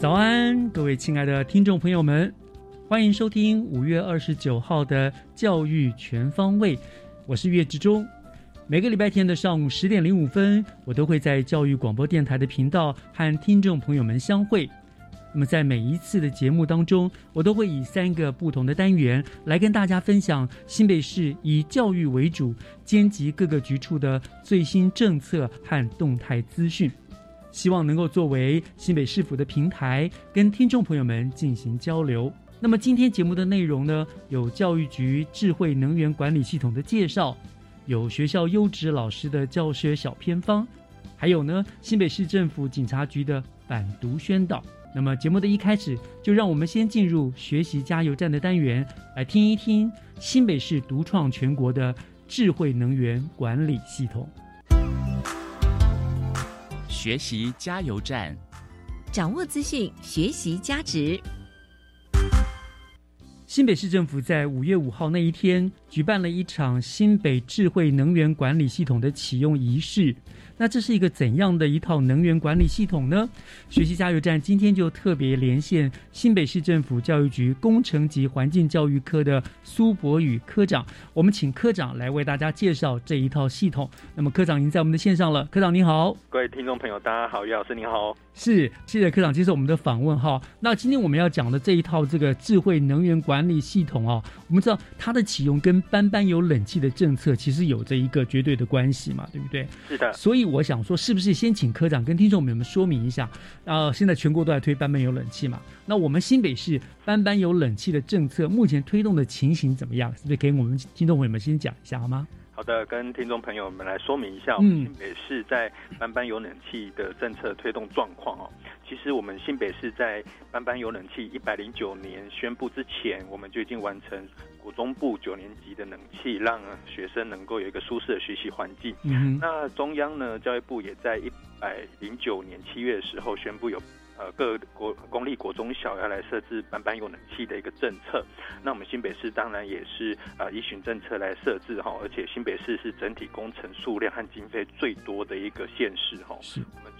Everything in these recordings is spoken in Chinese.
早安，各位亲爱的听众朋友们，欢迎收听五月二十九号的教育全方位，我是岳志忠。每个礼拜天的上午十点零五分，我都会在教育广播电台的频道和听众朋友们相会。那么在每一次的节目当中，我都会以三个不同的单元来跟大家分享新北市以教育为主，兼及各个局处的最新政策和动态资讯。希望能够作为新北市府的平台，跟听众朋友们进行交流。那么今天节目的内容呢，有教育局智慧能源管理系统的介绍，有学校优质老师的教学小偏方，还有呢新北市政府警察局的反毒宣导。那么节目的一开始，就让我们先进入学习加油站的单元，来听一听新北市独创全国的智慧能源管理系统。学习加油站，掌握资讯，学习加值。新北市政府在五月五号那一天举办了一场新北智慧能源管理系统的启用仪式。那这是一个怎样的一套能源管理系统呢？学习加油站今天就特别连线新北市政府教育局工程及环境教育科的苏博宇科长，我们请科长来为大家介绍这一套系统。那么科长已经在我们的线上了，科长您好，各位听众朋友大家好，于老师您好，是谢谢科长接受我们的访问哈。那今天我们要讲的这一套这个智慧能源管理系统哦，我们知道它的启用跟班班有冷气的政策其实有着一个绝对的关系嘛，对不对？是的，所以我想说，是不是先请科长跟听众朋友们说明一下？呃，现在全国都在推班班有冷气嘛，那我们新北市班班有冷气的政策目前推动的情形怎么样？是不是给我们听众朋友们先讲一下好吗？好的，跟听众朋友们来说明一下，我嗯们新北市在班班有冷气的政策推动状况哦。其实我们新北市在班班有冷气一百零九年宣布之前，我们就已经完成国中部九年级的冷气，让学生能够有一个舒适的学习环境。嗯，那中央呢，教育部也在一百零九年七月的时候宣布有呃各国公立国中小要来设置班班有冷气的一个政策。那我们新北市当然也是呃依循政策来设置哈，而且新北市是整体工程数量和经费最多的一个县市哈。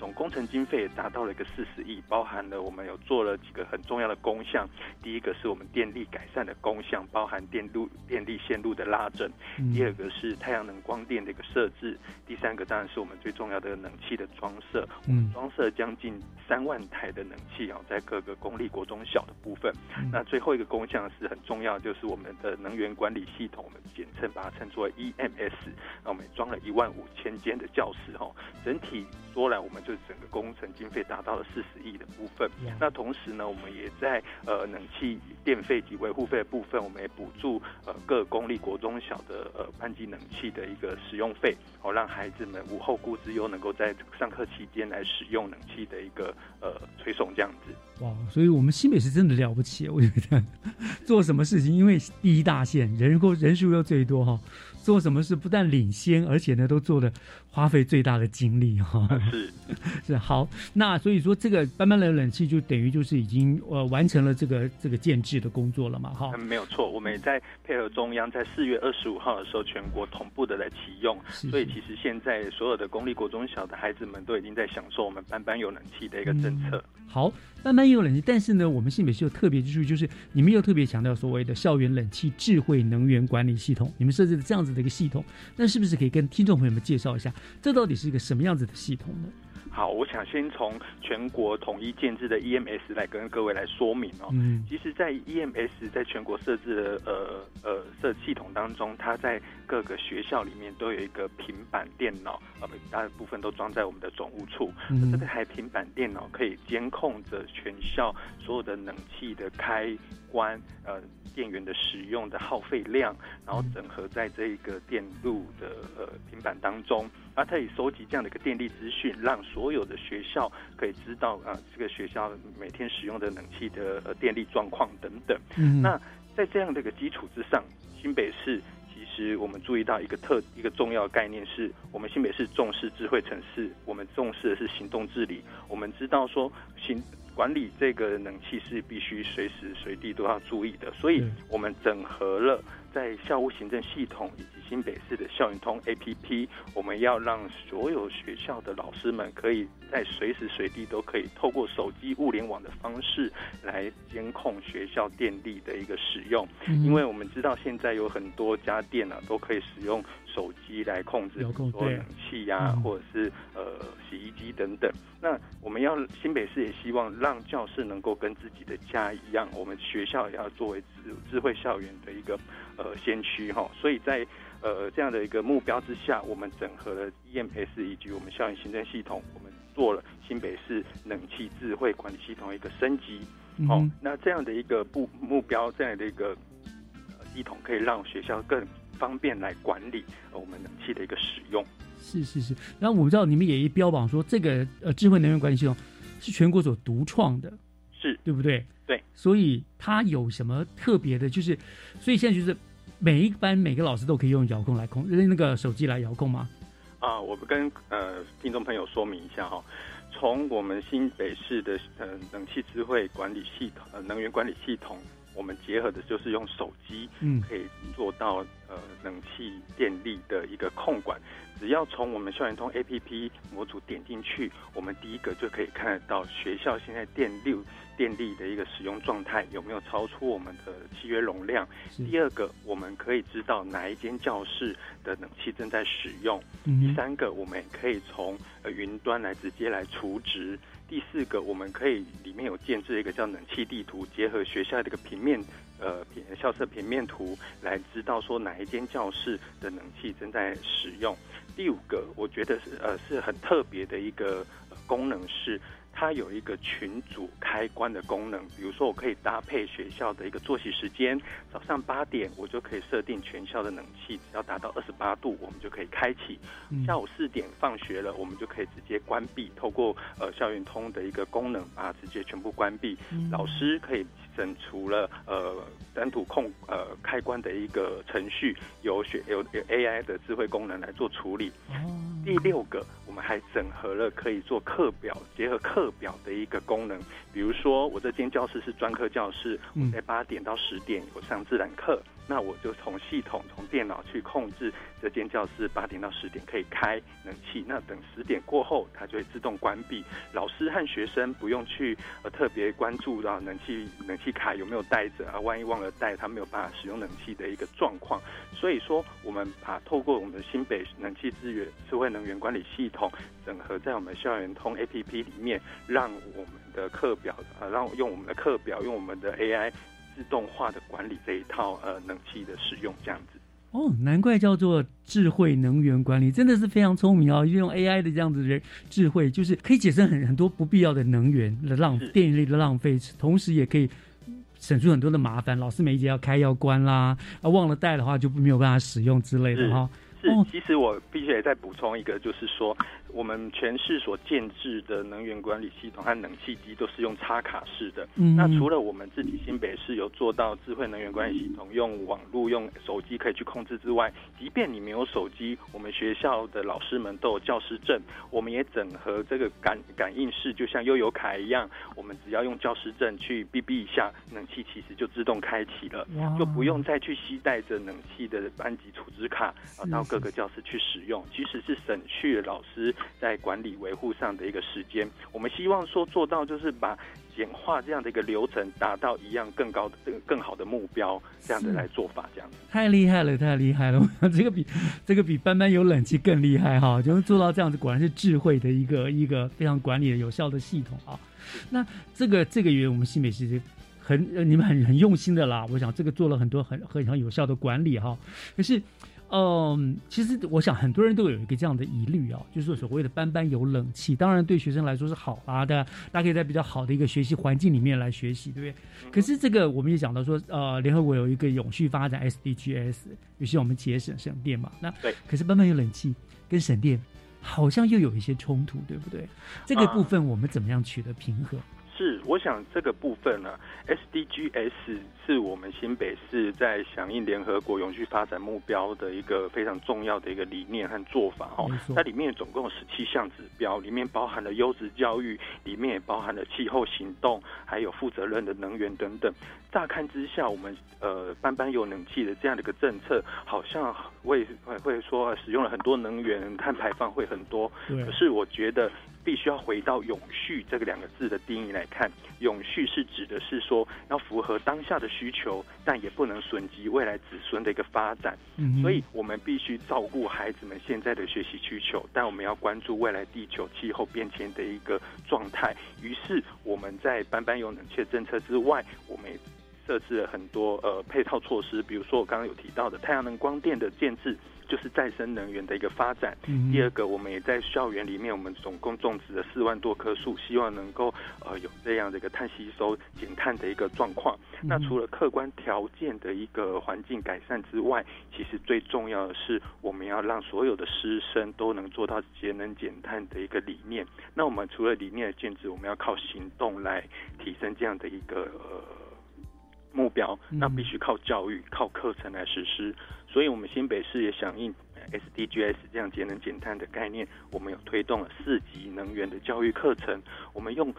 总工程经费也达到了一个四十亿，包含了我们有做了几个很重要的工项。第一个是我们电力改善的工项，包含电路电力线路的拉整；嗯第二个是太阳能光电的一个设置；第三个当然是我们最重要的冷气的装设。我们装设将近三万台的冷气啊，在各个公立国中小的部分。嗯那最后一个工项是很重要，就是我们的能源管理系统，我们简称把它称作 EMS。那我们装了一万五千间的教室哦，整体说来，我们就整个工程经费达到了四十亿的部分哇。那同时呢，我们也在呃冷气电费及维护费的部分，我们也补助呃各公立国中小的呃班级冷气的一个使用费，哦，让孩子们无后顾之忧，能够在上课期间来使用冷气的一个呃推送这样子。哇，所以我们新北是真的了不起，我觉得 做什么事情，因为第一大县人口人数又最多哈，做什么事不但领先，而且呢都做的花费最大的精力哈。是 是好，那所以说这个班班的冷气就等于就是已经呃完成了这个这个建制的工作了嘛哈。嗯，没有错，我们也在配合中央，在四月二十五号的时候，全国同步的来启用。是所以其实现在所有的公立国中小的孩子们都已经在享受我们班班有冷气的一个政策。好，班班也有冷气，但是呢，我们新北市有特别之处，就是你们又特别强调所谓的校园冷气智慧能源管理系统，你们设置的这样子的一个系统，那是不是可以跟听众朋友们介绍一下，这到底是一个什么样子的系统呢？好，我想先从全国统一建制的 EMS 来跟各位来说明哦。嗯其实，在 EMS 在全国设置的呃呃设系统当中，它在各个学校里面都有一个平板电脑，呃，大部分都装在我们的总务处。嗯这台平板电脑可以监控着全校所有的冷气的开关、呃电源的使用的耗费量，然后整合在这一个电路的呃平板当中，啊，它可以收集这样的一个电力资讯，让所有的学校可以知道啊、这个学校每天使用的冷气的呃电力状况等等。嗯那在这样的一个基础之上，新北市其实我们注意到一个特一个重要概念是，我们新北市重视智慧城市，我们重视的是行动治理。我们知道说行管理这个冷气是必须随时随地都要注意的，所以我们整合了在校务行政系统以及新北市的校园通 APP，我们要让所有学校的老师们可以在随时随地都可以透过手机物联网的方式来监控学校电力的一个使用。嗯因为我们知道现在有很多家电啊，都可以使用手机来控制，说冷气呀、嗯或者是呃洗衣机等等。那我们要新北市也希望让教室能够跟自己的家一样，我们学校也要作为智智慧校园的一个呃先驱哈。所以在呃这样的一个目标之下，我们整合了 EMS 以及我们校园行政系统，我们做了新北市冷气智慧管理系统的一个升级。哦嗯哼，那这样的一个目目标，这样的一个呃系统，可以让学校更方便来管理呃我们冷气的一个使用。是是是。然后我们知道你们也标榜说，这个呃智慧能源管理系统是全国所独创的，是对不对？对。所以它有什么特别的？就是，所以现在就是每一班每个老师都可以用遥控来控，那个手机来遥控吗？啊，我们跟呃听众朋友说明一下哈、从我们新北市的呃冷气智慧管理系统、呃能源管理系统，我们结合的就是用手机嗯可以做到呃冷气电力的一个控管。只要从我们校园通 APP 模组点进去，我们第一个就可以看得到学校现在电力电力的一个使用状态有没有超出我们的契约容量。第二个，我们可以知道哪一间教室的冷气正在使用。嗯第三个，我们也可以从呃云端来直接来除值。第四个，我们可以里面有建置一个叫冷气地图，结合学校的一个平面呃平校舍平面图，来知道说哪一间教室的冷气正在使用。第五个，我觉得是呃是很特别的一个、呃、功能是。它有一个群组开关的功能，比如说我可以搭配学校的一个作息时间，早上八点我就可以设定全校的冷气只要达到二十八度，我们就可以开启。嗯下午四点放学了，我们就可以直接关闭，透过呃校园通的一个功能，把它直接全部关闭。嗯老师可以整除了呃单独控呃开关的一个程序，由学由由 AI 的智慧功能来做处理。哦第六个，我们还整合了可以做课表，结合课表的一个功能。比如说，我这间教室是专科教室，嗯我在八点到十点有上自然课，那我就从系统从电脑去控制这间教室八点到十点可以开冷气，那等十点过后它就会自动关闭。老师和学生不用去呃特别关注到冷气冷气卡有没有带着啊，万一忘了带，他没有办法使用冷气的一个状况。所以说，我们把透过我们的新北冷气资源智慧能源管理系统整合在我们校园通 APP 里面，让我们的课表呃，让用我们的课表，用我们的 AI 自动化的管理这一套呃冷气的使用，这样子。哦，难怪叫做智慧能源管理，真的是非常聪明哦！运用 AI 的这样子的智慧，就是可以节省很很多不必要的能源的浪费电力的浪费，同时也可以省出很多的麻烦。老师每一节要开要关啦，啊忘了带的话就没有办法使用之类的是哈、是哦，其实我必须也再补充一个，就是说，我们全市所建制的能源管理系统和冷气机都是用插卡式的。嗯那除了我们自己新北市有做到智慧能源管理系统，用网络、用手机可以去控制之外，即便你没有手机，我们学校的老师们都有教师证，我们也整合这个感感应式，就像悠游卡一样，我们只要用教师证去哔哔一下，冷气其实就自动开启了。就不用再去携带着冷气的班级储值卡啊是到各个教室去使用，其实是省去了老师在管理维护上的一个时间。我们希望说做到就是把简化这样的一个流程，达到一样更高的、更好的目标，这样的来做法，这样子。太厉害了，太厉害了！这个比这个比班班有冷气更厉害哈，就是做到这样子，果然是智慧的一个一个非常管理的有效的系统啊。那这个这个月我们新美其实很呃你们很很用心的啦，我想这个做了很多很很很有效的管理哈。可是。嗯，其实我想很多人都有一个这样的疑虑啊，就是说所谓的班班有冷气，当然对学生来说是好啦的，大家可以在比较好的一个学习环境里面来学习，对不对？可是这个我们也讲到说，呃，联合国有一个永续发展 SDGs，有些我们节省省电嘛，那对可是班班有冷气跟省电好像又有一些冲突，对不对？这个部分我们怎么样取得平衡？是，我想这个部分呢，SDGs 是我们新北市在响应联合国永续发展目标的一个非常重要的一个理念和做法哦。它里面总共有十七项指标，里面包含了优质教育，里面也包含了气候行动，还有负责任的能源等等。乍看之下，我们呃班班有冷气的这样的一个政策，好像会会说呃使用了很多能源，碳排放会很多。对可是我觉得必须要回到永续这个两个字的定义来看，永续是指的是说要符合当下的需求，但也不能损及未来子孙的一个发展。嗯所以我们必须照顾孩子们现在的学习需求，但我们要关注未来地球气候变迁的一个状态。于是我们在班班有冷却政策之外，我们也设置了很多呃配套措施，比如说我刚刚有提到的太阳能光电的建制，就是再生能源的一个发展。嗯第二个，我们也在校园里面，我们总共种植了四万多棵树，希望能够呃有这样的一个碳吸收、减碳的一个状况。那除了客观条件的一个环境改善之外，其实最重要的是，我们要让所有的师生都能做到节能减碳的一个理念。那我们除了理念的建制，我们要靠行动来提升这样的一个呃目标。嗯那必须靠教育、靠课程来实施。所以，我们新北市也响应呃 SDGs 这样节能减碳的概念，我们有推动了四级能源的教育课程。我们用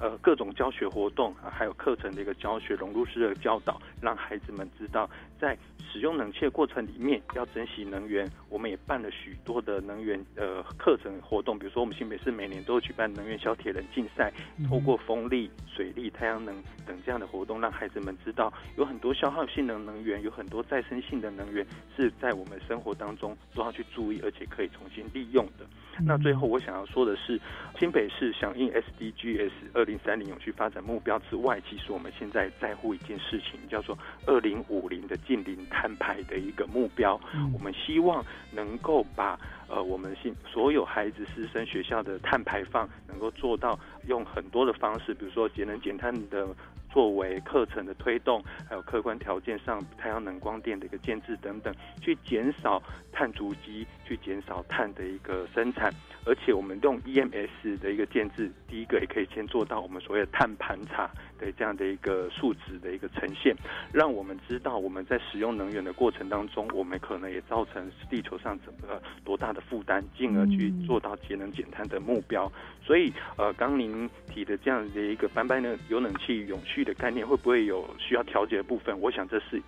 呃各种教学活动啊，还有课程的一个教学融入式的教导，让孩子们知道在使用冷气的过程里面要珍惜能源。我们也办了许多的能源呃课程活动，比如说我们新北市每年都会举办能源小铁人竞赛，透过风力、水力、太阳能等这样的活动，让孩子们知道有很多消耗性能能源，有很多再生性的能源是在我们生活当中都要去注意，而且可以重新利用的。那最后我想要说的是，新北市响应 SDGs 二零三零永续发展目标之外，其实我们现在在乎一件事情，叫做二零五零的近零碳排的一个目标。嗯我们希望能够把呃我们新所有孩子师生学校的碳排放能够做到用很多的方式，比如说节能减碳的作为课程的推动，还有客观条件上太阳能光电的一个建制等等，去减少碳足迹，去减少碳的一个生产。而且我们用 EMS 的一个建制，第一个也可以先做到我们所谓的碳盘查的这样的一个数值的一个呈现，让我们知道我们在使用能源的过程当中，我们可能也造成地球上整个多大的负担，进而去做到节能减碳的目标。所以，呃，刚您提的这样的一个班班的有冷气永续的概念，会不会有需要调节的部分？我想这是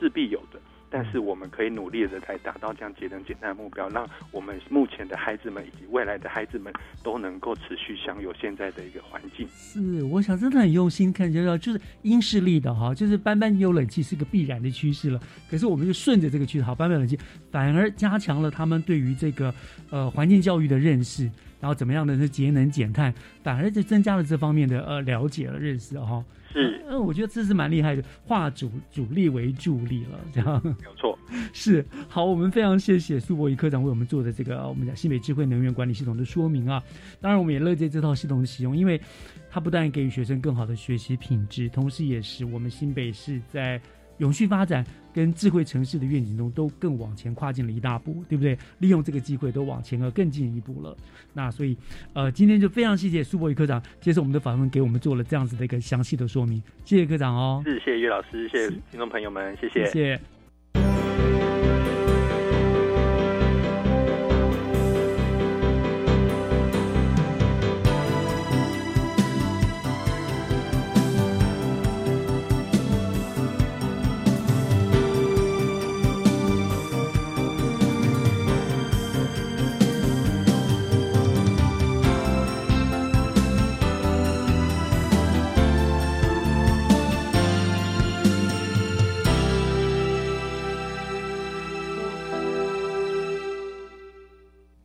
势必有的。但是我们可以努力的来达到这样节能减碳的目标，让我们目前的孩子们以及未来的孩子们都能够持续享有现在的一个环境。是，我想真的很用心看，就到就是因势利导哈，就是班班有冷气是个必然的趋势了。可是我们就顺着这个趋势，好，班班冷气反而加强了他们对于这个呃环境教育的认识，然后怎么样的是节能减碳，反而就增加了这方面的呃了解了认识哈。是，呃，我觉得这是蛮厉害的，化主主力为助力了，这样。没有错。是好，我们非常谢谢苏博仪科长为我们做的这个呃我们讲新北智慧能源管理系统的说明啊。当然，我们也乐见这套系统的使用，因为它不但给予学生更好的学习品质，同时也使我们新北市在永续发展跟智慧城市的愿景中都更往前跨进了一大步，对不对？利用这个机会都往前了更进一步了。那所以，呃，今天就非常谢谢苏博宇科长接受我们的访问，给我们做了这样子的一个详细的说明。谢谢科长哦，是谢谢岳老师，谢谢听众朋友们，谢谢谢。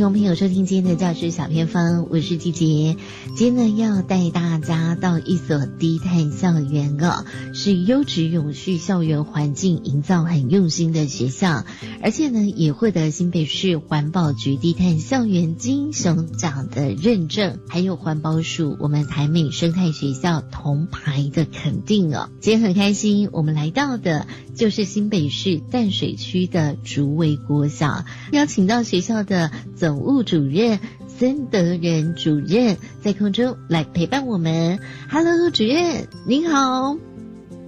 听众朋友，收听今天的教师小偏方，我是季杰。今天呢，要带大家到一所低碳校园哦，是优质永续校园环境营造很用心的学校，而且呢，也获得新北市环保局低碳校园金熊奖的认证，还有环保署我们台美生态学校铜牌的肯定哦。今天很开心，我们来到的就是新北市淡水区的竹围国小，邀请到学校的。总务主任孙德仁主任在空中来陪伴我们。Hello，主任您好。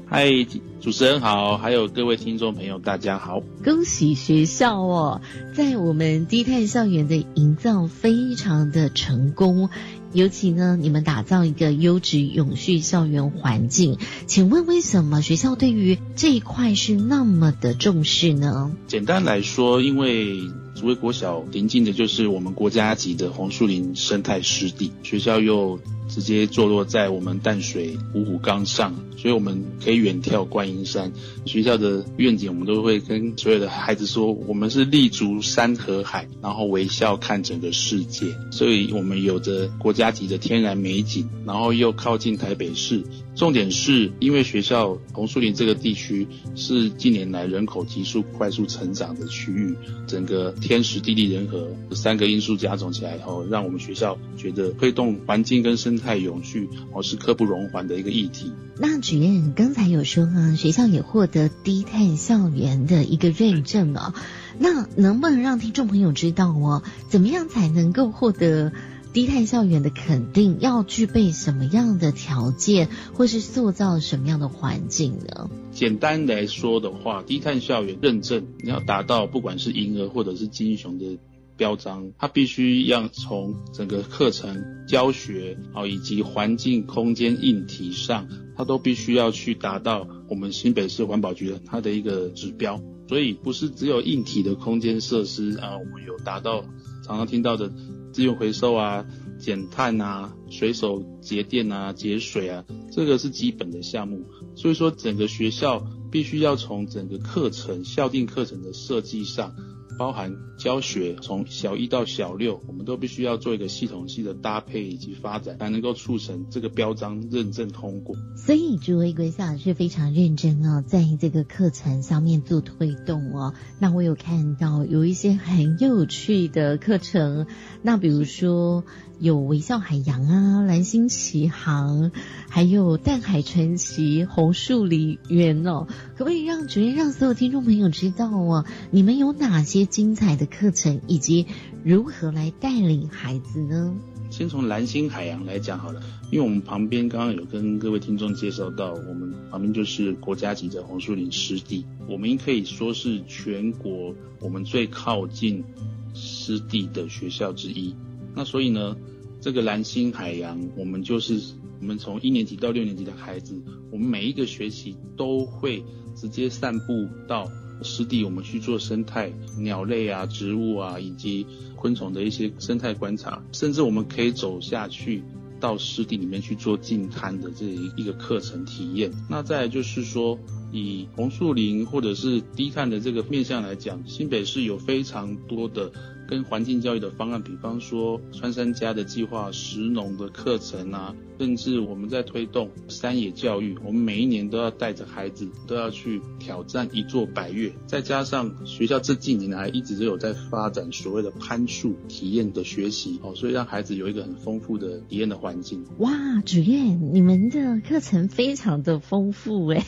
嗨，主持人好，还有各位听众朋友，大家好。恭喜学校哦，在我们低碳校园的营造非常的成功。尤其呢，你们打造一个优质永续校园环境，请问为什么学校对于这一块是那么的重视呢？简单来说，因为竹围国小临近的就是我们国家级的红树林生态湿地，学校又。直接坐落在我们淡水五虎岗上，所以我们可以远眺观音山。学校的愿景，我们都会跟所有的孩子说，我们是立足山和海，然后微笑看整个世界。所以，我们有着国家级的天然美景，然后又靠近台北市。重点是因为学校红树林这个地区是近年来人口急速快速成长的区域，整个天时地利人和三个因素加总起来以后，让我们学校觉得推动环境跟生态永续哦是刻不容缓的一个议题。那主任刚才有说啊，学校也获得低碳校园的一个认证哦，那能不能让听众朋友知道哦，怎么样才能够获得？低碳校园的肯定要具备什么样的条件，或是塑造什么样的环境呢？简单来说的话，低碳校园认证你要达到，不管是银河或者是金熊的标章，它必须要从整个课程教学啊，以及环境空间硬体上，它都必须要去达到我们新北市环保局的它的一个指标。所以不是只有硬体的空间设施啊，我们有达到常常听到的。资源回收啊，减碳啊，随手节电啊，节水啊，这个是基本的项目。所以说，整个学校必须要从整个课程校定课程的设计上。包含教学，从小一到小六，我们都必须要做一个系统性的搭配以及发展，才能够促成这个标章认证通过。所以，朱威贵校是非常认真哦，在这个课程上面做推动哦。那我有看到有一些很有趣的课程，那比如说。有微笑海洋啊，蓝星启航，还有淡海传奇、红树林园哦，可不可以让主任让所有听众朋友知道哦，你们有哪些精彩的课程，以及如何来带领孩子呢？先从蓝星海洋来讲好了，因为我们旁边刚刚有跟各位听众介绍到，我们旁边就是国家级的红树林湿地，我们可以说是全国我们最靠近湿地的学校之一。那所以呢？这个蓝星海洋，我们就是我们从一年级到六年级的孩子，我们每一个学期都会直接散步到湿地，我们去做生态鸟类啊、植物啊以及昆虫的一些生态观察，甚至我们可以走下去到湿地里面去做近滩的这一个课程体验。那再就是说，以红树林或者是低碳的这个面向来讲，新北市有非常多的。跟环境教育的方案，比方说穿山家的计划、石农的课程啊，甚至我们在推动山野教育，我们每一年都要带着孩子都要去挑战一座百岳，再加上学校这几年来一直都有在发展所谓的攀树体验的学习哦，所以让孩子有一个很丰富的体验的环境。哇，主任，你们的课程非常的丰富哎，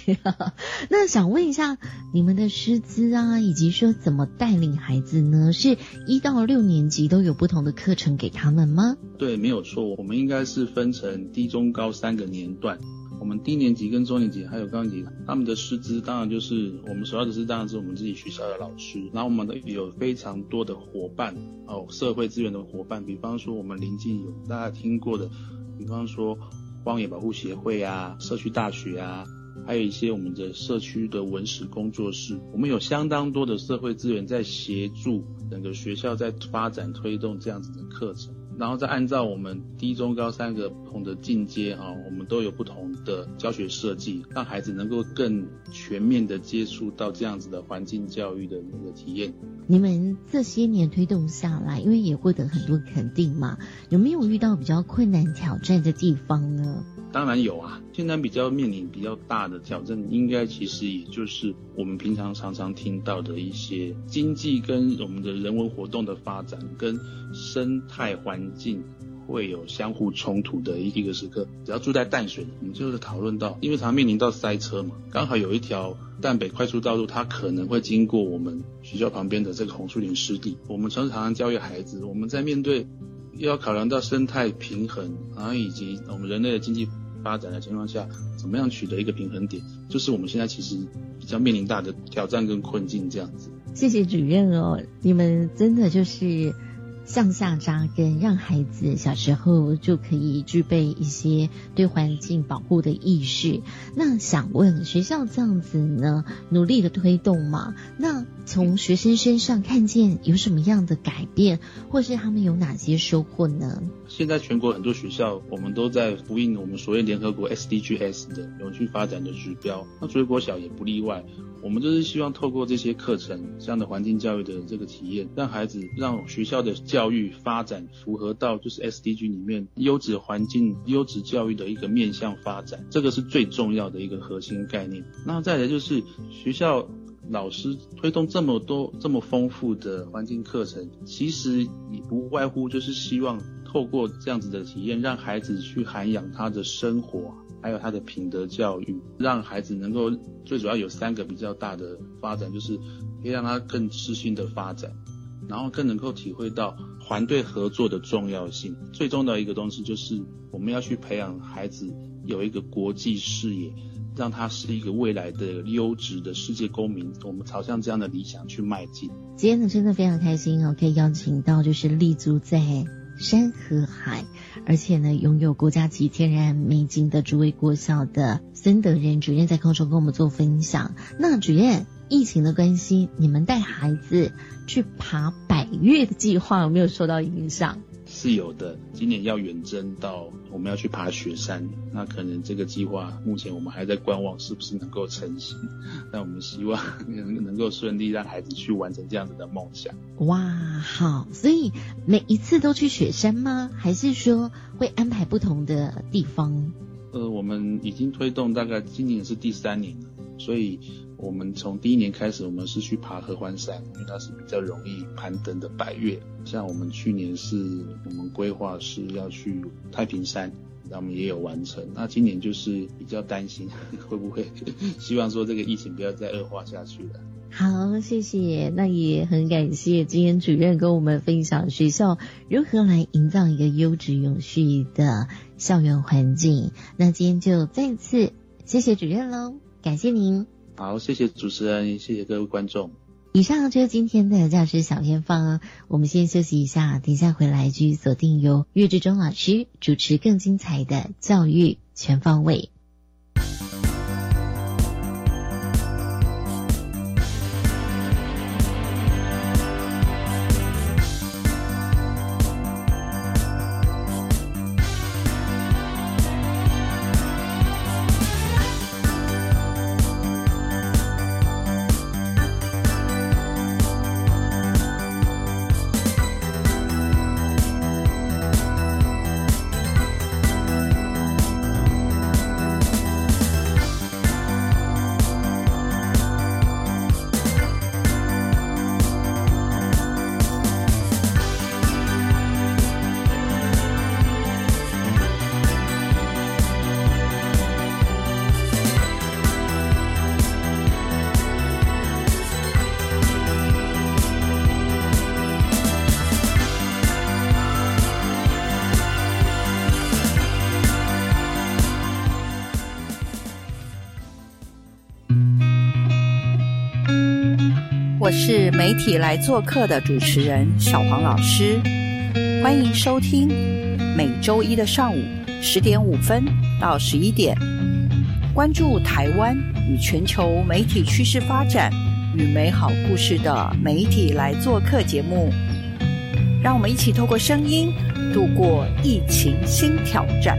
那想问一下，你们的师资啊，以及说怎么带领孩子呢？是一到到六年级都有不同的课程给他们吗？对，没有错，我们应该是分成低、中、高三个年段。我们低年级跟中年级还有高年级，他们的师资当然就是我们首要的是当然是我们自己学校的老师，然后我们的有非常多的伙伴哦，社会资源的伙伴，比方说我们邻近有大家听过的，比方说荒野保护协会啊、社区大学啊。还有一些我们的社区的文史工作室，我们有相当多的社会资源在协助整个学校在发展推动这样子的课程。然后再按照我们低中高三个不同的进阶啊，我们都有不同的教学设计，让孩子能够更全面的接触到这样子的环境教育的那个体验。你们这些年推动下来，因为也获得很多肯定嘛，有没有遇到比较困难挑战的地方呢？当然有啊，现在比较面临比较大的挑战，应该其实也就是我们平常常常听到的一些经济跟我们的人文活动的发展跟生态环境会有相互冲突的一个时刻。只要住在淡水，我们就是讨论到，因为常面临到塞车嘛，刚好有一条淡北快速道路，它可能会经过我们学校旁边的这个红树林湿地。我们常常教育孩子，我们在面对要考量到生态平衡，然后以及我们人类的经济。发展的情况下，怎么样取得一个平衡点，就是我们现在其实比较面临大的挑战跟困境这样子。谢谢主任哦，你们真的就是。向下扎根，让孩子小时候就可以具备一些对环境保护的意识。那想问学校这样子呢，努力的推动嘛？那从学生身上看见有什么样的改变，或是他们有哪些收获呢？现在全国很多学校，我们都在呼应我们所谓联合国 SDGs 的永续发展的指标，那所以国小也不例外。我们就是希望透过这些课程，这样的环境教育的这个体验，让孩子让学校的教育发展符合到就是 SDG 里面优质环境、优质教育的一个面向发展，这个是最重要的一个核心概念。那再来就是学校老师推动这么多这么丰富的环境课程，其实也不外乎就是希望透过这样子的体验，让孩子去涵养他的生活。还有他的品德教育，让孩子能够最主要有三个比较大的发展，就是可以让他更自信的发展，然后更能够体会到团队合作的重要性。最重要的一个东西就是我们要去培养孩子有一个国际视野，让他是一个未来的优质的世界公民。我们朝向这样的理想去迈进。今天呢，真的非常开心哦，可以邀请到就是立足在。山和海，而且呢，拥有国家级天然美景的诸位国小的孙德仁主任在空中跟我们做分享。那主任，疫情的关系，你们带孩子去爬百越的计划有没有受到影响？是有的，今年要远征到我们要去爬雪山，那可能这个计划目前我们还在观望是不是能够成型，但我们希望能能够顺利让孩子去完成这样子的梦想。哇，好，所以每一次都去雪山吗？还是说会安排不同的地方？呃，我们已经推动大概今年是第三年了，所以。我们从第一年开始，我们是去爬合欢山，因为它是比较容易攀登的百越。像我们去年是我们规划是要去太平山，那我们也有完成。那今年就是比较担心 会不会，希望说这个疫情不要再恶化下去了。好，谢谢。那也很感谢今天主任跟我们分享学校如何来营造一个优质永续的校园环境。那今天就再次谢谢主任喽，感谢您。好，谢谢主持人，谢谢各位观众。以上就是今天的教师小偏方，我们先休息一下，等一下回来继续锁定由岳志忠老师主持更精彩的教育全方位。是媒体来做客的主持人小黄老师，欢迎收听每周一的上午十点五分到十一点，关注台湾与全球媒体趋势发展与美好故事的媒体来做客节目，让我们一起透过声音度过疫情新挑战。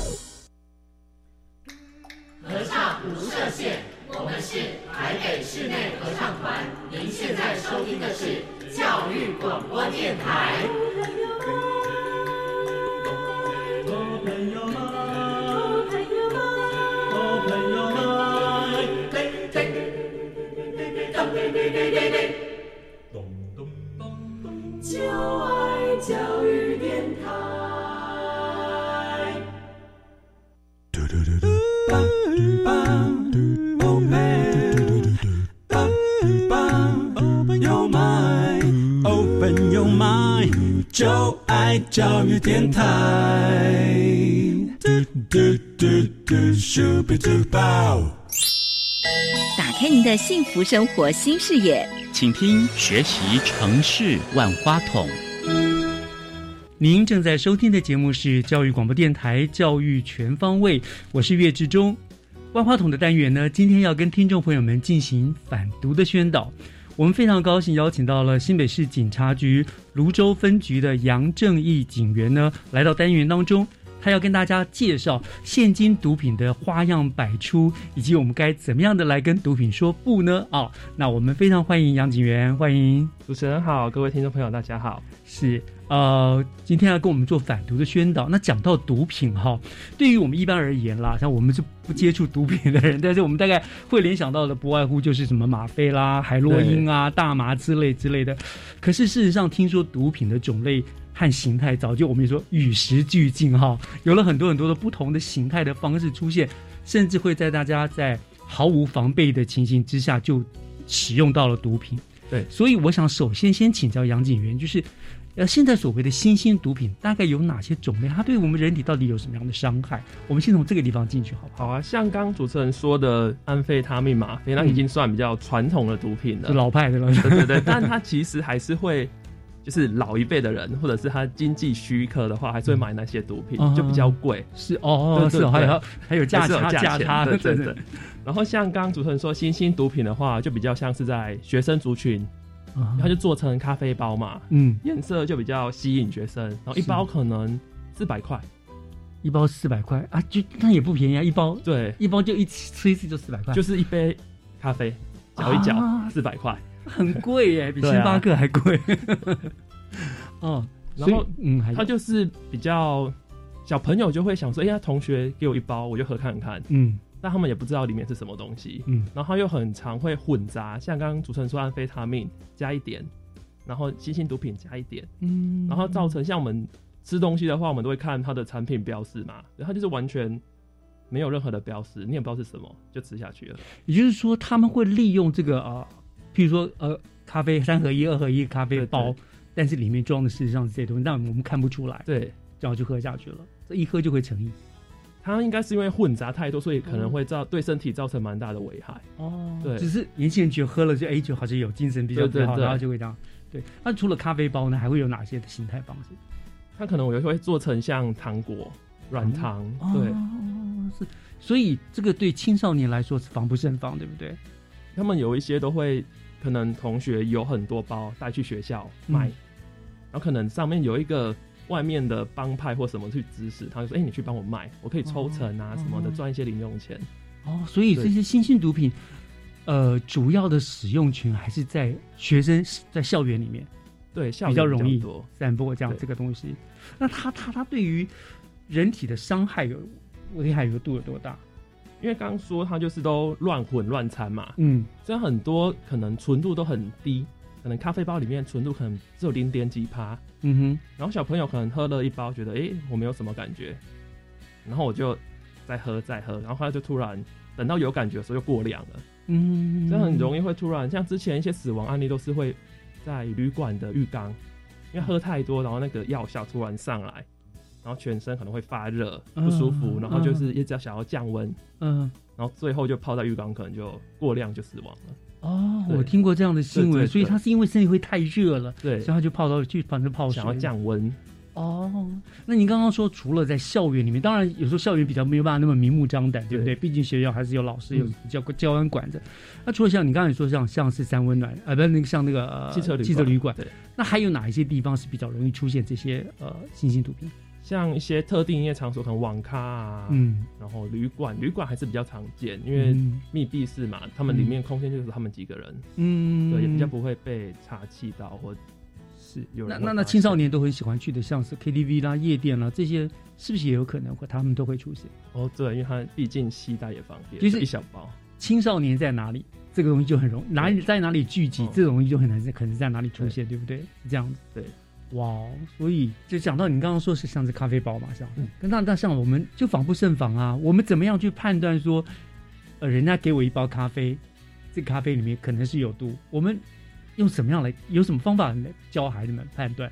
就爱教育电台。嘟嘟嘟嘟。就爱教育电台。打开您的幸福生活新视野，请听学习城市万花筒。您正在收听的节目是教育广播电台《教育全方位》，我是岳志忠。万花筒的单元呢，今天要跟听众朋友们进行反毒的宣导。我们非常高兴邀请到了新北市警察局泸州分局的杨正义警员呢，来到单元当中，他要跟大家介绍现今毒品的花样百出，以及我们该怎么样的来跟毒品说不呢？啊，那我们非常欢迎杨警员，欢迎主持人好，各位听众朋友大家好，是。呃，今天要跟我们做反毒的宣导。那讲到毒品哈，对于我们一般而言啦，像我们是不接触毒品的人，但是我们大概会联想到的不外乎就是什么吗啡啦、海洛因啊、大麻之类之类的。可是事实上，听说毒品的种类和形态早就我们说与时俱进哈，有了很多很多的不同的形态的方式出现，甚至会在大家在毫无防备的情形之下就使用到了毒品。对，所以我想首先先请教杨警员，就是。呃，现在所谓的新兴毒品大概有哪些种类？它对我们人体到底有什么样的伤害？我们先从这个地方进去，好不好？好啊，像刚主持人说的安非他命吗啡，那已经算比较传统的毒品了，是老派的了。对对对，但它其实还是会，就是老一辈的人，或者是他经济许可的话，还是会买那些毒品，就比较贵。是哦，是还有还有价差价差，对对对。然后像刚刚主持人说新兴毒品的话，就比较像是在学生族群。他就做成咖啡包嘛，嗯，颜色就比较吸引学生，然后一包可能四百块，一包四百块啊，就那也不便宜啊，一包对，一包就一吃一次就四百块，就是一杯咖啡搅一搅四百块，很贵耶，比星巴克还贵。哦，然后嗯，他就是比较小朋友就会想说，哎呀，同学给我一包，我就喝看看，嗯。但他们也不知道里面是什么东西，嗯，然后又很常会混杂，像刚刚主持人说安非他命加一点，然后新型毒品加一点，嗯，然后造成像我们吃东西的话，我们都会看它的产品标示嘛，它就是完全没有任何的标识，你也不知道是什么就吃下去了。也就是说，他们会利用这个啊，譬如说呃，咖啡三合一、二合一咖啡包，但是里面装的事实上是这些东西，但我们看不出来，对，然后就喝下去了，这一喝就会成瘾。它应该是因为混杂太多，所以可能会造对身体造成蛮大的危害。哦，对，只是年轻人觉得喝了就哎，就好像有精神比较好，然后就会这样。对，那除了咖啡包呢，还会有哪些的形态方式？它可能我会做成像糖果、软糖，对，是所以这个对青少年来说是防不胜防，对不对？他们有一些都会可能同学有很多包带去学校卖，然后可能上面有一个外面的帮派或什么去指使，他就说：“哎，你去帮我卖，我可以抽成啊什么的，赚一些零用钱。”哦，所以这些新兴毒品，呃，主要的使用群还是在学生在校园里面，对，校比较容易散播这样这个东西。那他他他对于人体的伤害有危害有度有多大？因为刚刚说它就是都乱混乱掺嘛，嗯，所以很多可能纯度都很低，可能咖啡包里面纯度可能只有零点几趴，嗯哼，然后小朋友可能喝了一包，觉得哎我没有什么感觉，然后我就再喝再喝，然后后来就突然等到有感觉的时候就过量了，嗯，这很容易会突然像之前一些死亡案例都是会在旅馆的浴缸，因为喝太多，然后那个药效突然上来。然后全身可能会发热不舒服，然后就是一直要想要降温，嗯，然后最后就泡在浴缸，可能就过量就死亡了。哦，我听过这样的新闻，所以他是因为身体会太热了，对，所以他就泡到去反正泡想要降温。哦，那你刚刚说除了在校园里面，当然有时候校园比较没有办法那么明目张胆，对不对？毕竟学校还是有老师有教教官管着。那除了像你刚才说像像是三温暖，呃，不是那个像那个汽车汽车旅馆，对，那还有哪一些地方是比较容易出现这些呃新型毒品？像一些特定营业场所，可能网咖啊，嗯，然后旅馆，旅馆还是比较常见，因为密闭式嘛，他们里面空间就是他们几个人，嗯，对，也比较不会被查气到，或是有那那那青少年都很喜欢去的，像是 KTV 啦、夜店啦这些，是不是也有可能会他们都会出现？哦，对，因为他毕竟携带也方便，就是一小包。青少年在哪里，这个东西就很容易哪里在哪里聚集，这种东西就很难在可能在哪里出现，对不对？这样子，对。哇，所以就讲到你刚刚说是像是咖啡包嘛，像，那那像我们就防不胜防啊。我们怎么样去判断说，呃，人家给我一包咖啡，这咖啡里面可能是有毒，我们用什么样来，有什么方法来教孩子们判断？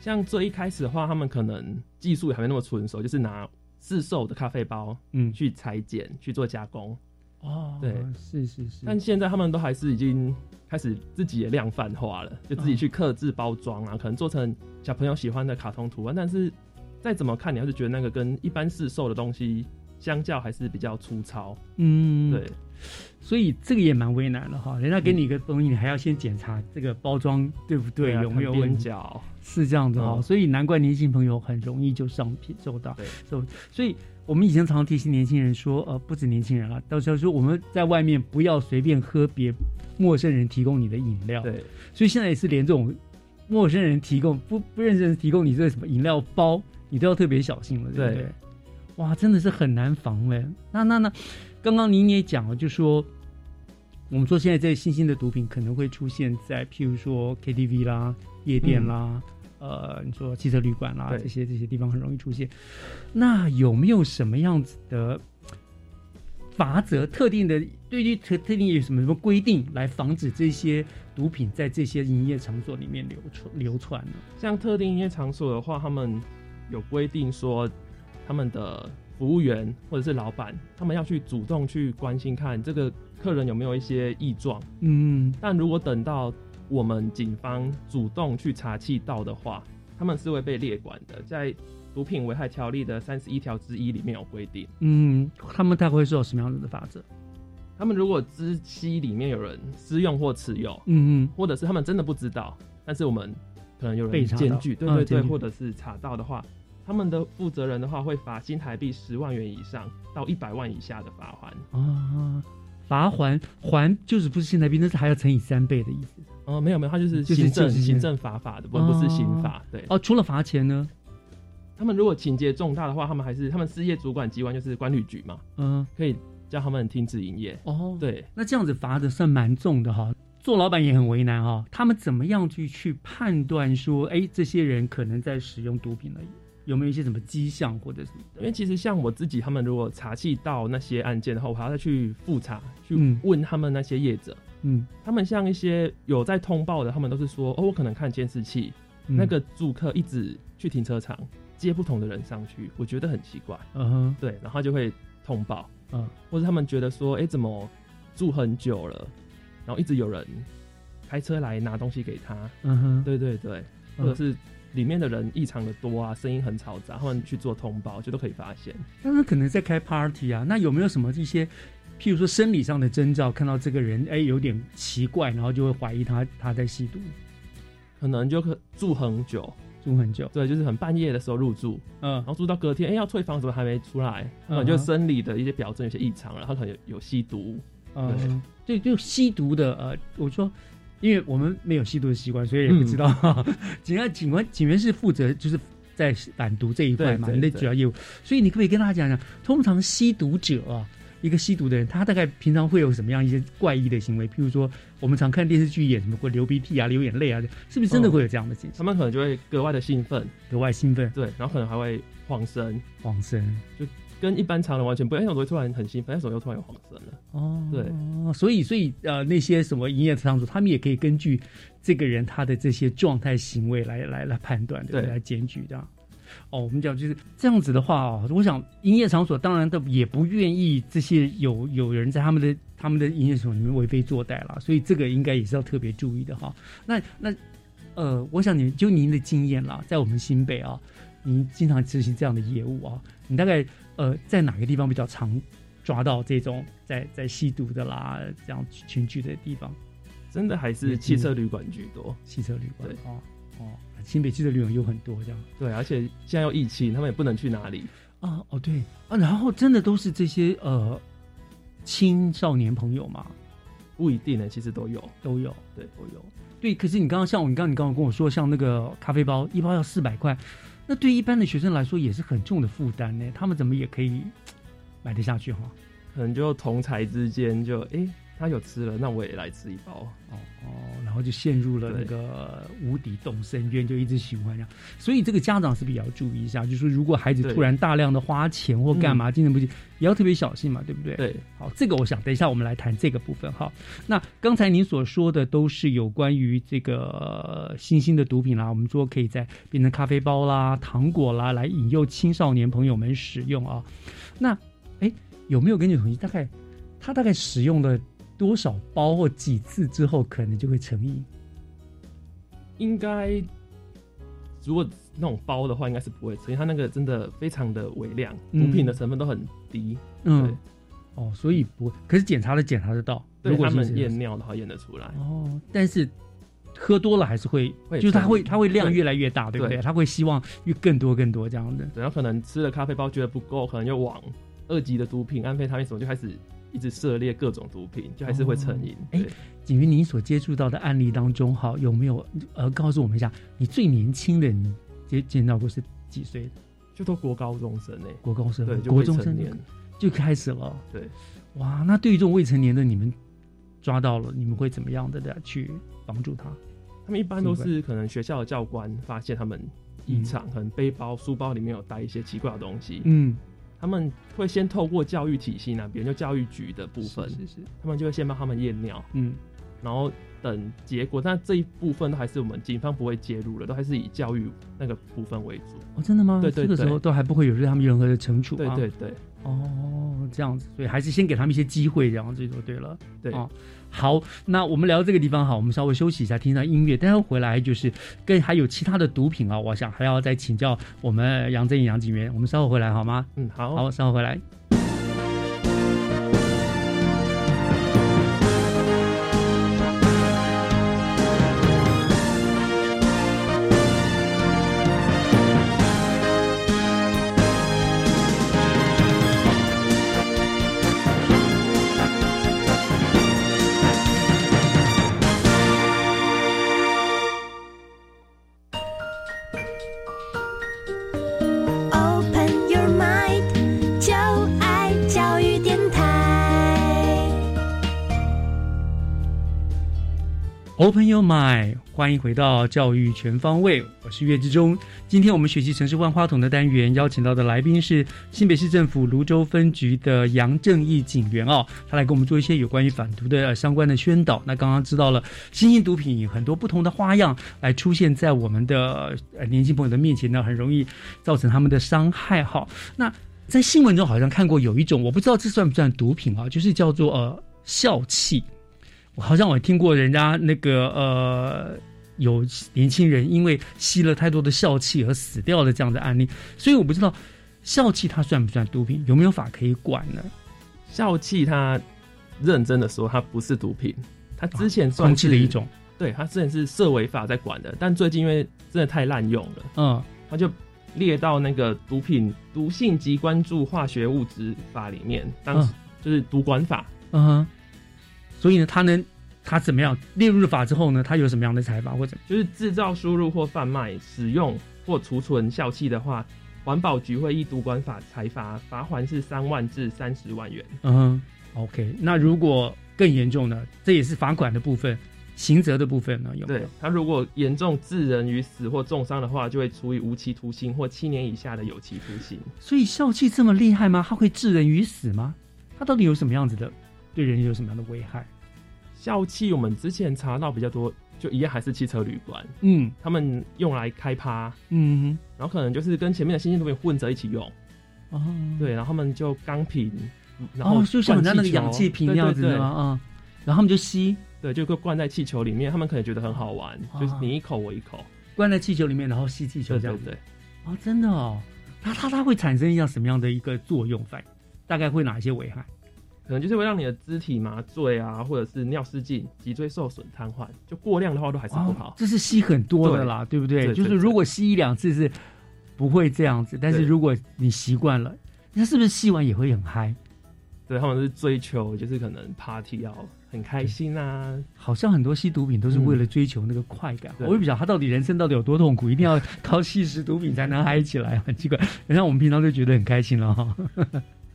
像最一开始的话，他们可能技术还没那么纯熟，就是拿市售的咖啡包，嗯，去裁剪去做加工。哦，对，是是是。但现在他们都还是已经开始自己也量贩化了，就自己去刻制包装啊，可能做成小朋友喜欢的卡通图案。但是再怎么看，你还是觉得那个跟一般市售的东西相较还是比较粗糙。嗯，对。所以这个也蛮为难的哈，人家给你一个东西，你还要先检查这个包装对不对，有没有边角，是这样子哈。所以难怪年轻朋友很容易就上品受到。对，所以。我们以前常常提醒年轻人说，呃，不止年轻人了，到时候说我们在外面不要随便喝别陌生人提供你的饮料。对，所以现在也是连这种陌生人提供不不认识人提供你这什么饮料包，你都要特别小心了，对不对？哇，真的是很难防哎。那那那，刚刚您也讲了，就说我们说现在这新兴的毒品可能会出现在譬如说 KTV 啦、夜店啦。呃，你说汽车旅馆啦，这些这些地方很容易出现。那有没有什么样子的法则？特定的对于特特定有什么什么规定来防止这些毒品在这些营业场所里面流传流传呢？像特定营业场所的话，他们有规定说，他们的服务员或者是老板，他们要去主动去关心看这个客人有没有一些异状。嗯，但如果等到我们警方主动去查气到的话，他们是会被列管的，在毒品危害条例的三十一条之一里面有规定。嗯，他们大概会受什么样子的法则？他们如果知悉里面有人私用或持有，嗯嗯，或者是他们真的不知道，但是我们可能有人检举，对对对，或者是查到的话，他们的负责人的话会罚新台币十万元以上到一百万以下的罚款。啊，罚还还就是不是新台币，那是还要乘以三倍的意思。哦，没有没有，他就是行政行政罚法的，不不是刑法。对哦，除了罚钱呢，他们如果情节重大的话，他们还是他们事业主管机关就是管理局嘛，嗯，可以叫他们停止营业。哦，对，那这样子罚的算蛮重的哈。做老板也很为难哈，他们怎么样去去判断说，哎，这些人可能在使用毒品了？有没有一些什么迹象或者什么？因为其实像我自己，他们如果查气到那些案件的话，我还要再去复查，去问他们那些业者。嗯，他们像一些有在通报的，他们都是说，哦，我可能看监视器，那个住客一直去停车场接不同的人上去，我觉得很奇怪。嗯哼，对，然后就会通报。嗯，或者他们觉得说，哎，怎么住很久了，然后一直有人开车来拿东西给他。嗯哼，对对对，或者是里面的人异常的多啊，声音很嘈杂，他们去做通报就都可以发现。他们可能在开 party 啊，那有没有什么一些，譬如说生理上的征兆，看到这个人哎有点奇怪，然后就会怀疑他他在吸毒，可能就可住很久。住很久，对，就是很半夜的时候入住，嗯，然后住到隔天，哎，要退房怎么还没出来？嗯，就生理的一些表征有些异常了，他可能有吸毒，嗯，对，就吸毒的，呃，我说，因为我们没有吸毒的习惯，所以也不知道。警察警官警员是负责就是在反毒这一块嘛，你的主要业务，所以你可不可以跟大家讲讲，通常吸毒者啊？一个吸毒的人，他大概平常会有什么样一些怪异的行为？譬如说，我们常看电视剧演什么会流鼻涕啊、流眼泪啊，是不是真的会有这样的情形？他们可能就会格外的兴奋，格外兴奋。对，然后可能还会晃神，晃神就跟一般常人完全不一样。那种会突然很兴奋，那种又突然有黄色了。哦，对，所以，所以呃，那些什么营业场所，他们也可以根据这个人他的这些状态行为来来来判断，对，来检举这样。哦，我们讲就是这样子的话啊，我想营业场所当然都也不愿意这些有有人在他们的他们的营业场所里面为非作歹了，所以这个应该也是要特别注意的哈。那那呃，我想你就您的经验啦，在我们新北啊，您经常执行这样的业务啊，你大概呃在哪个地方比较常抓到这种在在吸毒的啦这样群聚的地方？真的还是汽车旅馆居多，汽车旅馆哦哦。新北汽车旅馆有很多这样，对，而且现在又疫情，他们也不能去哪里啊。哦，对啊，然后真的都是这些呃青少年朋友嘛？不一定呢，其实都有，都有，对，都有。对，可是你刚刚像我，你刚刚你刚刚跟我说，像那个咖啡包一包要四百块，那对一般的学生来说也是很重的负担呢。他们怎么也可以 买得下去哈？可能就同才之间就哎。他有吃了，那我也来吃一包哦哦，然后就陷入了那个无底洞深渊，就一直循环这样。所以这个家长是比较注意一下，就是如果孩子突然大量的花钱或干嘛，精神不济，也要特别小心嘛，对不对？对，好，这个我想等一下我们来谈这个部分哈。那刚才您所说的都是有关于这个新兴的毒品啦，我们说可以在变成咖啡包啦、糖果啦，来引诱青少年朋友们使用啊。那哎，有没有根据统计，大概他大概使用的？多少包或几次之后，可能就会成瘾？应该，如果那种包的话，应该是不会成瘾。它那个真的非常的微量，毒品的成分都很低。嗯，哦，所以不，可是检查的检查得到。如果他们验尿的话，验得出来。哦，但是喝多了还是会，就是它会，它会量越来越大，对不对？他会希望越更多更多这样的。然后可能吃了咖啡包觉得不够，可能就往二级的毒品安非他命什么就开始。一直涉猎各种毒品，就还是会成瘾。哎，景云，你所接触到的案例当中，哈，有没有呃，告诉我们一下，你最年轻的你接见到过是几岁的？就都国高中生哎，国高生对，国中生就开始了。对，哇，那对于这种未成年的你们抓到了，你们会怎么样的的去帮助他？他们一般都是可能学校的教官发现他们异常，可能背包、书包里面有带一些奇怪的东西。嗯。他们会先透过教育体系那边，就教育局的部分，是是，他们就会先帮他们验尿，嗯，然后等结果，但这一部分都还是我们警方不会介入了，都还是以教育那个部分为主。哦，真的吗？对对，这个时候都还不会有对他们任何的惩处。对对对。哦，这样子，所以还是先给他们一些机会，这样子就对了。对啊。好，那我们聊到这个地方，好，我们稍微休息一下，听一下音乐。待会回来就是跟还有其他的毒品啊，我想还要再请教我们杨振宇杨警员。我们稍后回来好吗？嗯，好，好，稍后回来。Open your mind，欢迎回到教育全方位，我是岳志忠。今天我们学习城市万花筒的单元，邀请到的来宾是新北市政府泸州分局的杨正义警员哦，他来给我们做一些有关于反毒的相关的宣导。那刚刚知道了新型毒品很多不同的花样来出现在我们的呃年轻朋友的面前呢，很容易造成他们的伤害哈。那在新闻中好像看过有一种，我不知道这算不算毒品啊，就是叫做呃笑气。好像我听过人家那个呃有年轻人因为吸了太多的笑气而死掉的这样的案例，所以我不知道笑气它算不算毒品，有没有法可以管呢？笑气它认真的说，它不是毒品，它之前空气的一种，对，它之前是社违法在管的，但最近因为真的太滥用了，嗯，它就列到那个毒品毒性及关注化学物质法里面，当时就是毒管法，嗯哼，所以呢，他能。他怎么样列入法之后呢？他有什么样的裁罚或者就是制造、输入或贩卖、使用或储存笑气的话，环保局会依毒管法裁罚，罚款是三万至三十万元。嗯，OK。那如果更严重呢？这也是罚款的部分，刑责的部分呢？有对他如果严重致人于死或重伤的话，就会处以无期徒刑或七年以下的有期徒刑。所以笑气这么厉害吗？他会致人于死吗？他到底有什么样子的对人有什么样的危害？笑气，我们之前查到比较多，就一样还是汽车旅馆，嗯，他们用来开趴，嗯，然后可能就是跟前面的新兴毒品混着一起用，哦，对，然后他们就钢瓶，然后就像那那个氧气瓶那样子的啊，然后他们就吸，对，就会灌在气球里面，他们可能觉得很好玩，就是你一口我一口，灌在气球里面，然后吸气球这样子，对，哦，真的哦，它它它会产生一样什么样的一个作用？反大概会哪一些危害？可能就是会让你的肢体麻醉啊，或者是尿失禁、脊椎受损、瘫痪，就过量的话都还是不好。这是吸很多的啦，对不对？就是如果吸一两次是不会这样子，但是如果你习惯了，那是不是吸完也会很嗨？对他们是追求，就是可能 party 要很开心啊。好像很多吸毒品都是为了追求那个快感。我也不晓得他到底人生到底有多痛苦，一定要 靠吸食毒品才能嗨起来，很奇怪。像我们平常就觉得很开心了哈。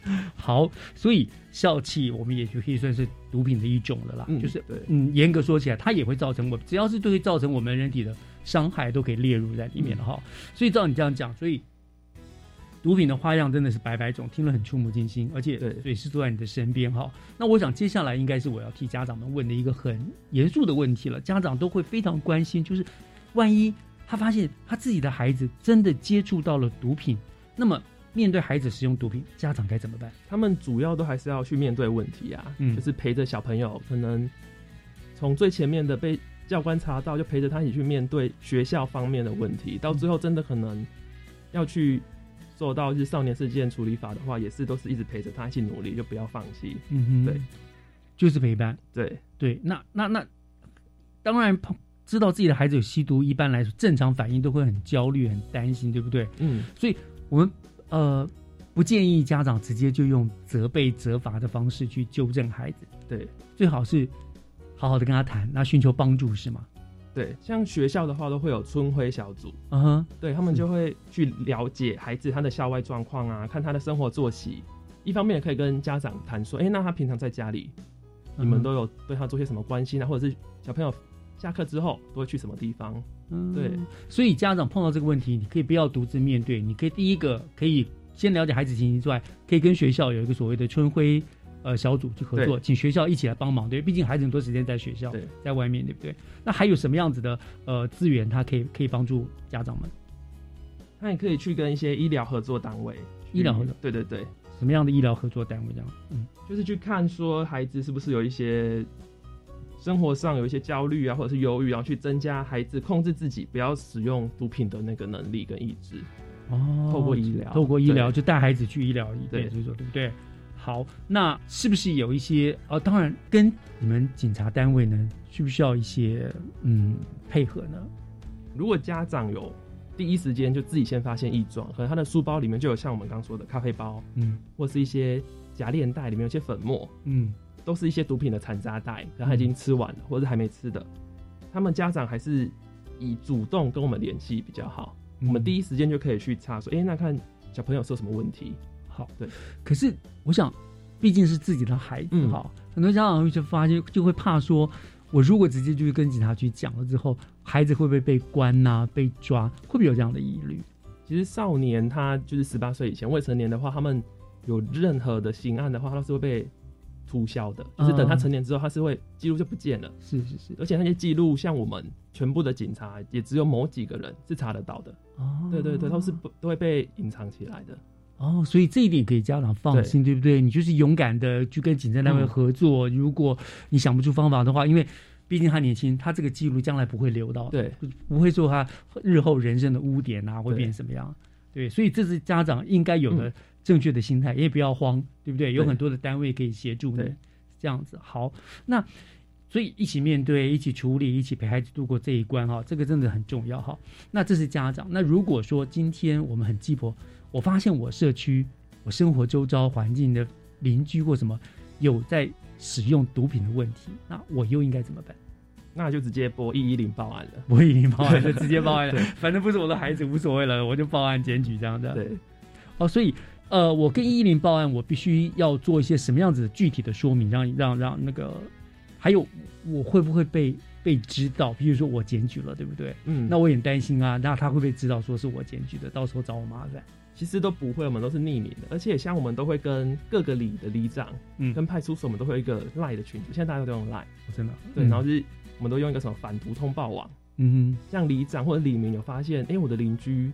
好，所以笑气我们也就可以算是毒品的一种了啦。就是，嗯，严格说起来，它也会造成我只要是对造成我们人体的伤害，都可以列入在里面的哈。所以照你这样讲，所以毒品的花样真的是百百种，听了很触目惊心，而且对，是坐在你的身边哈。那我想接下来应该是我要替家长们问的一个很严肃的问题了，家长都会非常关心，就是万一他发现他自己的孩子真的接触到了毒品，那么。面对孩子使用毒品，家长该怎么办？他们主要都还是要去面对问题啊，就是陪着小朋友，可能从最前面的被教官查到，就陪着他一起去面对学校方面的问题，到最后真的可能要去做到是少年事件处理法的话，也是都是一直陪着他一起努力，就不要放弃。嗯哼，对，就是陪伴。对对，那那那当然，知道自己的孩子有吸毒，一般来说正常反应都会很焦虑、很担心，对不对？嗯，所以我们。呃，不建议家长直接就用责备、责罚的方式去纠正孩子。对，最好是好好的跟他谈，那寻求帮助是吗？对，像学校的话都会有春晖小组，嗯哼，对他们就会去了解孩子他的校外状况啊，看他的生活作息。一方面也可以跟家长谈说，哎，那他平常在家里，你们都有对他做些什么关心啊？或者是小朋友下课之后都会去什么地方？嗯对，所以家长碰到这个问题，你可以不要独自面对，你可以第一个可以先了解孩子情形之外，可以跟学校有一个所谓的春晖呃小组去合作，请学校一起来帮忙。对，毕竟孩子很多时间在学校，在外面，对不对？那还有什么样子的呃资源，他可以可以帮助家长们？那你可以去跟一些医疗合作单位，医疗合作，对对对，什么样的医疗合作单位这样？嗯，就是去看说孩子是不是有一些。生活上有一些焦虑啊，或者是忧郁，然后去增加孩子控制自己不要使用毒品的那个能力跟意志。哦，透过医疗，透过医疗就带孩子去医疗对，所以说对不对？好，那是不是有一些？哦，当然跟你们警察单位呢，需不需要一些嗯配合呢？如果家长有第一时间就自己先发现异状，可能他的书包里面就有像我们刚说的咖啡包，嗯，或是一些夹链袋里面有些粉末，嗯。都是一些毒品的残渣袋，然后他已经吃完了，或者还没吃的，他们家长还是以主动跟我们联系比较好。我们第一时间就可以去查，说，哎，那看小朋友是有什么问题。好，对。可是我想，毕竟是自己的孩子，哈，很多家长会就发现，就会怕说，我如果直接就去跟警察局讲了之后，孩子会不会被关呐？被抓？会不会有这样的疑虑？其实少年他就是十八岁以前未成年的话，他们有任何的刑案的话，他是会被。注销的，就是等他成年之后，他是会记录就不见了。是是是，而且那些记录，像我们全部的警察，也只有某几个人是查得到的。哦，对对对，都是不都会被隐藏起来的。哦，所以这一点可以家长放心，对不对？你就是勇敢的去跟警察单位合作。如果你想不出方法的话，因为。毕竟他年轻，他这个记录将来不会留到，对，不会做他日后人生的污点啊，会变成什么样？对，所以这是家长应该有的正确的心态，也不要慌，对不对？有很多的单位可以协助你，这样子好。那所以一起面对，一起处理，一起陪孩子度过这一关哈，这个真的很重要哈。那这是家长。那如果说今天我们很鸡婆，我发现我社区、我生活周遭环境的邻居或什么有在使用毒品的问题，那我又应该怎么办？那就直接拨一一零报案了，拨一零报案就 直接报案了，反正不是我的孩子无所谓了，我就报案检举这样的。对，哦，所以呃，我跟一一零报案，我必须要做一些什么样子的具体的说明，让让让那个，还有我会不会被被知道？比如说我检举了，对不对？嗯，那我也担心啊，那他会不会知道说是我检举的，到时候找我麻烦？其实都不会，我们都是匿名的，而且像我们都会跟各个里的里长，嗯，跟派出所，我们都会有一个赖的群组，现在大家都用赖，真的，对，然后是。我们都用一个什么反毒通报网，嗯哼，像里长或者里民有发现，哎，我的邻居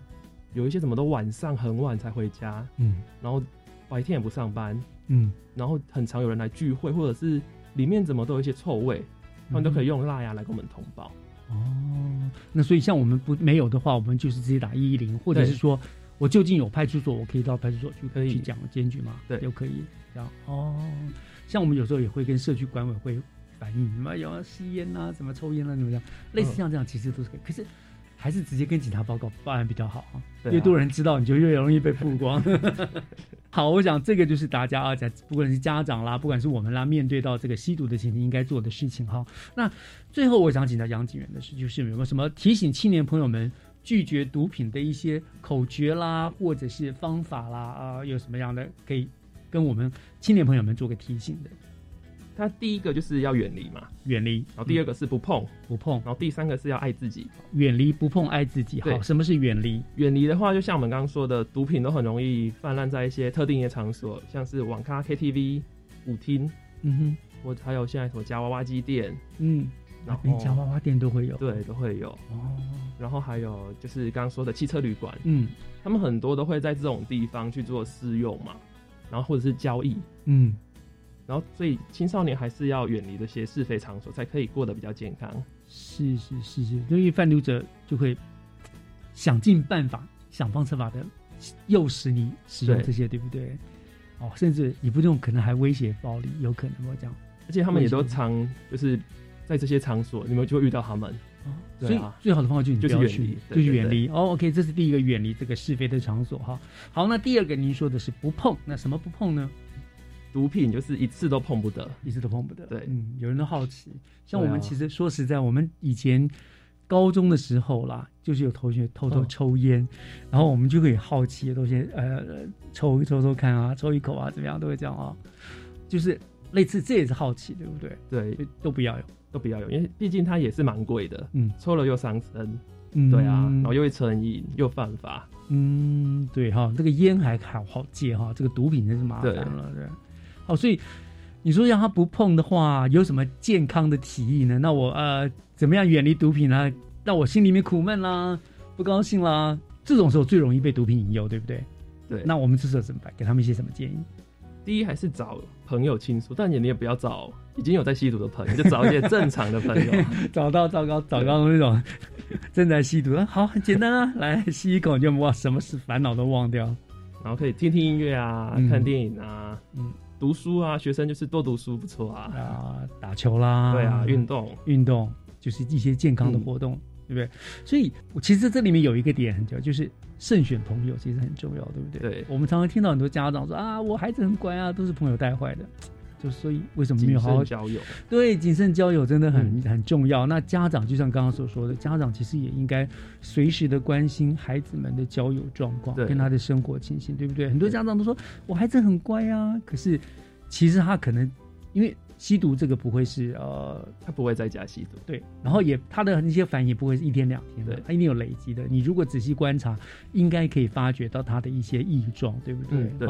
有一些怎么都晚上很晚才回家，嗯，然后白天也不上班，嗯，然后很常有人来聚会，或者是里面怎么都有一些臭味，他们都可以用辣牙来跟我们通报。哦，那所以像我们不没有的话，我们就是直接打一一零，或者是说我就近有派出所，我可以到派出所去可以去讲检举吗？对，就可以这样。哦，像我们有时候也会跟社区管委会。反映什么有吸烟啊，什么抽烟啊，怎么样？类似像这样，其实都是可以。可是还是直接跟警察报告报案比较好啊。越多人知道，你就越容易被曝光。好，我想这个就是大家啊，在不管是家长啦，不管是我们啦，面对到这个吸毒的情形，应该做的事情哈。那最后我想请教杨警员的是，就是有没有什么提醒青年朋友们拒绝毒品的一些口诀啦，或者是方法啦啊？有什么样的可以跟我们青年朋友们做个提醒的？他第一个就是要远离嘛，远离。然后第二个是不碰，不碰。然后第三个是要爱自己，远离不碰爱自己。好，什么是远离？远离的话，就像我们刚刚说的，毒品都很容易泛滥在一些特定的场所，像是网咖、KTV、舞厅，嗯哼，或还有现在什么夹娃娃机店，嗯，然后夹娃娃店都会有，对，都会有。哦，然后还有就是刚刚说的汽车旅馆，嗯，他们很多都会在这种地方去做试用嘛，然后或者是交易，嗯。然后，所以青少年还是要远离这些是非场所，才可以过得比较健康。是是是是，因为贩毒者就会想尽办法、想方设法的诱使你使用这些，对不对？哦，甚至你不用，可能还威胁暴力，有可能会这样。而且他们也都常就是在这些场所，你们就会遇到他们。所以最好的方法就是就是远离，就是远离。哦，OK，这是第一个远离这个是非的场所哈。好，那第二个您说的是不碰，那什么不碰呢？毒品就是一次都碰不得，一次都碰不得。对，嗯，有人都好奇，像我们其实说实在，我们以前高中的时候啦，就是有同学偷偷抽烟，然后我们就会好奇，都先呃抽抽抽看啊，抽一口啊，怎么样，都会这样啊，就是类似，这也是好奇，对不对？对，都不要有，都不要有，因为毕竟它也是蛮贵的，嗯，抽了又伤身，嗯，对啊，然后又会成瘾，又犯法，嗯，对哈，这个烟还好好戒哈，这个毒品真是麻烦了，对。哦，所以你说让他不碰的话，有什么健康的提议呢？那我呃，怎么样远离毒品呢？让我心里面苦闷啦，不高兴啦，这种时候最容易被毒品引诱，对不对？对。那我们这时候怎么办？给他们一些什么建议？第一，还是找朋友倾诉，但你你也不要找已经有在吸毒的朋友，就找一些正常的朋友。找到糟糕糟糕那种正在吸毒，好，很简单啊，来吸一口就哇，什么事烦恼都忘掉，然后可以听听音乐啊，看电影啊，嗯。读书啊，学生就是多读书不错啊。啊，打球啦，对啊，运动运动就是一些健康的活动，对不对？所以，我其实这里面有一个点很重要，就是慎选朋友，其实很重要，对不对？对。我们常常听到很多家长说啊，我孩子很乖啊，都是朋友带坏的。就所以为什么没有好好交友？对，谨慎交友真的很很重要。那家长就像刚刚所说的，家长其实也应该随时的关心孩子们的交友状况，跟他的生活情形，对不对？很多家长都说我孩子很乖啊，可是其实他可能因为吸毒这个不会是呃，他不会在家吸毒，对，然后也他的那些反应不会是一天两天的，他一定有累积的。你如果仔细观察，应该可以发觉到他的一些异状，对不对？对，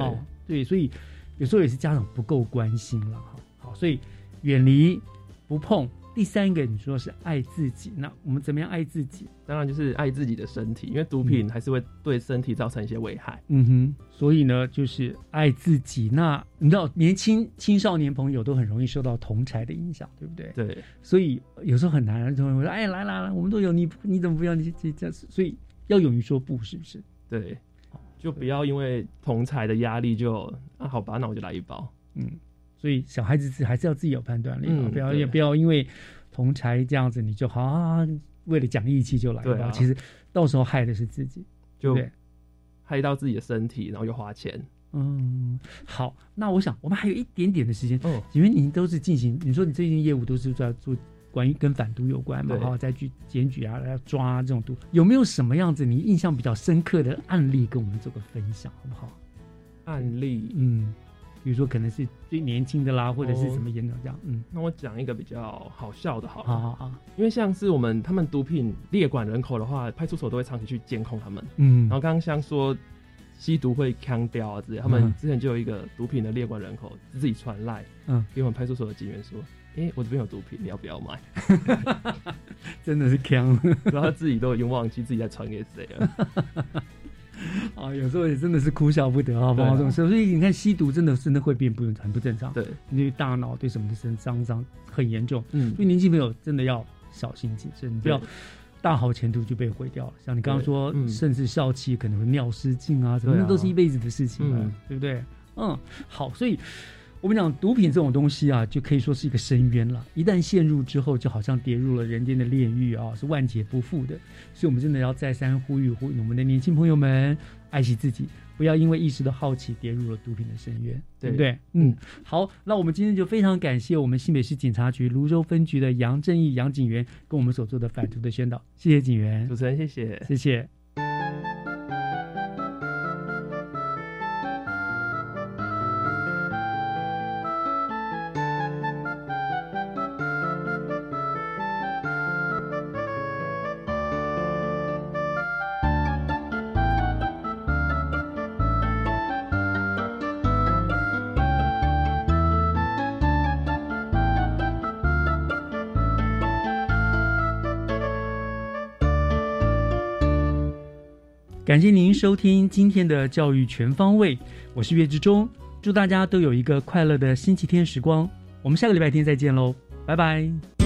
对，所以。有时候也是家长不够关心了哈，好，所以远离、不碰、第三个你说是爱自己，那我们怎么样爱自己？当然就是爱自己的身体，因为毒品还是会对身体造成一些危害。嗯哼，所以呢，就是爱自己。那你知道，年轻青少年朋友都很容易受到同才的影响，对不对？对。所以有时候很难，就会说：“哎，来来来，我们都有你，你怎么不要？你这这，所以要勇于说不，是不是？”对，就不要因为同才的压力就啊，好吧，那我就来一包。嗯。所以小孩子是还是要自己有判断力啊，不要也不要因为同才这样子你就好啊，为了讲义气就来对啊，其实到时候害的是自己，就害到自己的身体，然后又花钱。嗯，好，那我想我们还有一点点的时间，哦，因为您都是进行，你说你最近业务都是在做关于跟反毒有关嘛，然后再去检举啊，来抓这种毒，有没有什么样子你印象比较深刻的案例跟我们做个分享，好不好？案例，嗯。比如说，可能是最年轻的啦，或者是什么严重这样。嗯，那我讲一个比较好笑的，好。好好好。因为像是我们他们毒品列管人口的话，派出所都会长期去监控他们。嗯。然后刚刚像说吸毒会腔掉啊之类，他们之前就有一个毒品的列管人口自己传赖，嗯，给我们派出所的警员说：“哎，我这边有毒品，你要不要买？” 真的是坑，然后他自己都已经忘记自己在传给谁了。啊，有时候也真的是哭笑不得啊，碰到这种事。所以你看，吸毒真的真的会变不很不正常。对，因为大脑对什么的身伤伤很严重。嗯，所以年轻朋友真的要小心谨慎，不要大好前途就被毁掉了。像你刚刚说，甚至笑气可能会尿失禁啊，什么那都是一辈子的事情了，对不对？嗯，好，所以。我们讲毒品这种东西啊，就可以说是一个深渊了。一旦陷入之后，就好像跌入了人间的炼狱啊，是万劫不复的。所以，我们真的要再三呼吁呼吁我们的年轻朋友们，爱惜自己，不要因为一时的好奇跌入了毒品的深渊，对不对？嗯，好，那我们今天就非常感谢我们新北市警察局泸州分局的杨正义杨警员跟我们所做的反毒的宣导，谢谢警员，主持人谢谢，谢谢。感谢您收听今天的教育全方位，我是岳志忠，祝大家都有一个快乐的星期天时光，我们下个礼拜天再见喽，拜拜。